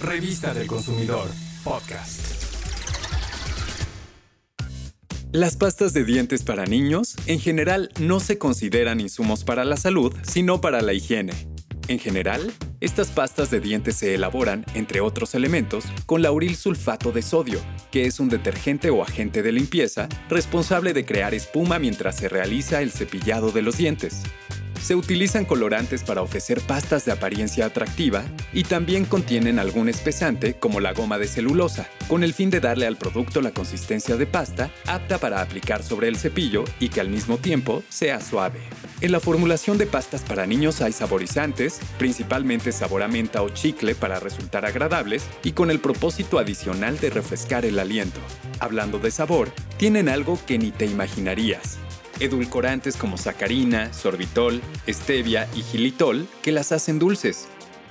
Revista del Consumidor, podcast. Las pastas de dientes para niños en general no se consideran insumos para la salud, sino para la higiene. En general, estas pastas de dientes se elaboran, entre otros elementos, con lauril sulfato de sodio, que es un detergente o agente de limpieza responsable de crear espuma mientras se realiza el cepillado de los dientes. Se utilizan colorantes para ofrecer pastas de apariencia atractiva y también contienen algún espesante como la goma de celulosa, con el fin de darle al producto la consistencia de pasta apta para aplicar sobre el cepillo y que al mismo tiempo sea suave. En la formulación de pastas para niños hay saborizantes, principalmente sabor a menta o chicle para resultar agradables y con el propósito adicional de refrescar el aliento. Hablando de sabor, tienen algo que ni te imaginarías edulcorantes como sacarina, sorbitol, stevia y gilitol que las hacen dulces.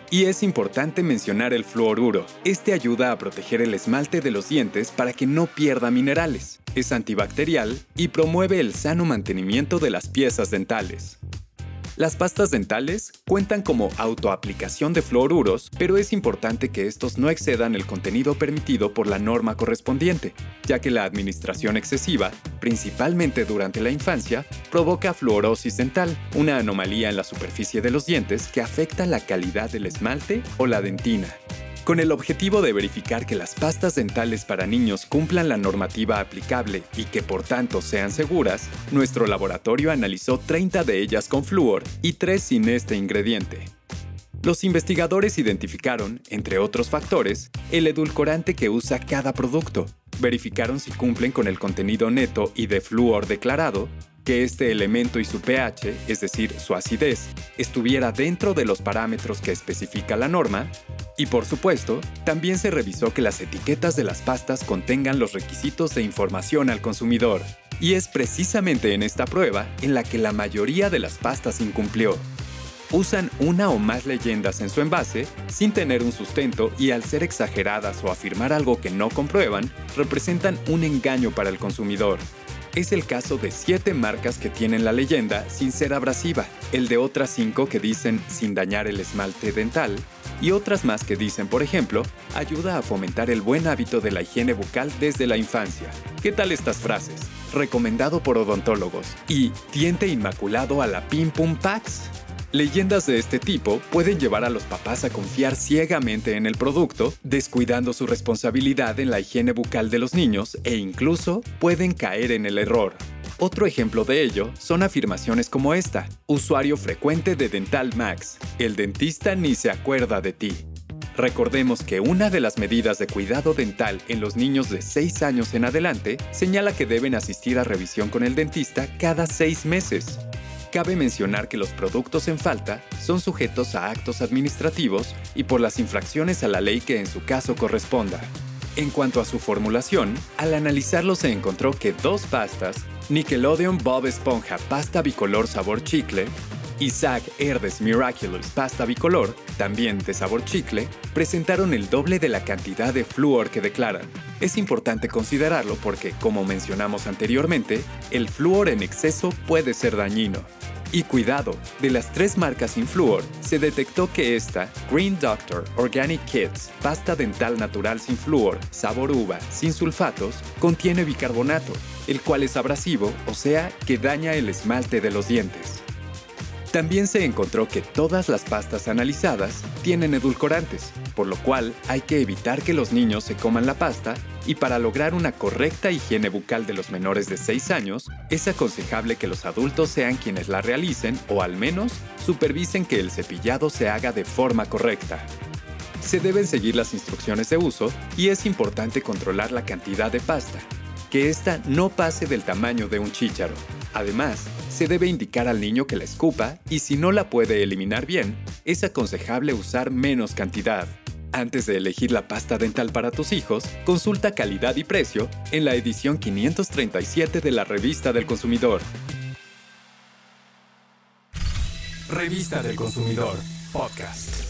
Y es importante mencionar el fluoruro. Este ayuda a proteger el esmalte de los dientes para que no pierda minerales. Es antibacterial y promueve el sano mantenimiento de las piezas dentales. Las pastas dentales cuentan como autoaplicación de fluoruros, pero es importante que estos no excedan el contenido permitido por la norma correspondiente, ya que la administración excesiva, principalmente durante la infancia, provoca fluorosis dental, una anomalía en la superficie de los dientes que afecta la calidad del esmalte o la dentina. Con el objetivo de verificar que las pastas dentales para niños cumplan la normativa aplicable y que por tanto sean seguras, nuestro laboratorio analizó 30 de ellas con flúor y 3 sin este ingrediente. Los investigadores identificaron, entre otros factores, el edulcorante que usa cada producto, verificaron si cumplen con el contenido neto y de flúor declarado, que este elemento y su pH, es decir, su acidez, estuviera dentro de los parámetros que especifica la norma, y por supuesto, también se revisó que las etiquetas de las pastas contengan los requisitos de información al consumidor. Y es precisamente en esta prueba en la que la mayoría de las pastas incumplió. Usan una o más leyendas en su envase sin tener un sustento y al ser exageradas o afirmar algo que no comprueban, representan un engaño para el consumidor. Es el caso de siete marcas que tienen la leyenda sin ser abrasiva, el de otras cinco que dicen sin dañar el esmalte dental, y otras más que dicen, por ejemplo, ayuda a fomentar el buen hábito de la higiene bucal desde la infancia. ¿Qué tal estas frases? Recomendado por odontólogos. Y diente inmaculado a la Pim Pum Pax. Leyendas de este tipo pueden llevar a los papás a confiar ciegamente en el producto, descuidando su responsabilidad en la higiene bucal de los niños e incluso pueden caer en el error. Otro ejemplo de ello son afirmaciones como esta, usuario frecuente de Dental Max, el dentista ni se acuerda de ti. Recordemos que una de las medidas de cuidado dental en los niños de 6 años en adelante señala que deben asistir a revisión con el dentista cada 6 meses. Cabe mencionar que los productos en falta son sujetos a actos administrativos y por las infracciones a la ley que en su caso corresponda. En cuanto a su formulación, al analizarlo se encontró que dos pastas Nickelodeon Bob Esponja Pasta Bicolor Sabor Chicle, Isaac Herdes Miraculous Pasta Bicolor, también de sabor chicle, presentaron el doble de la cantidad de flúor que declaran. Es importante considerarlo porque, como mencionamos anteriormente, el flúor en exceso puede ser dañino. Y cuidado, de las tres marcas sin flúor, se detectó que esta, Green Doctor Organic Kids, pasta dental natural sin flúor, sabor uva, sin sulfatos, contiene bicarbonato, el cual es abrasivo, o sea, que daña el esmalte de los dientes. También se encontró que todas las pastas analizadas tienen edulcorantes, por lo cual hay que evitar que los niños se coman la pasta y para lograr una correcta higiene bucal de los menores de 6 años, es aconsejable que los adultos sean quienes la realicen o al menos supervisen que el cepillado se haga de forma correcta. Se deben seguir las instrucciones de uso y es importante controlar la cantidad de pasta, que ésta no pase del tamaño de un chícharo. Además, se debe indicar al niño que la escupa y si no la puede eliminar bien, es aconsejable usar menos cantidad. Antes de elegir la pasta dental para tus hijos, consulta calidad y precio en la edición 537 de la Revista del Consumidor. Revista del Consumidor, podcast.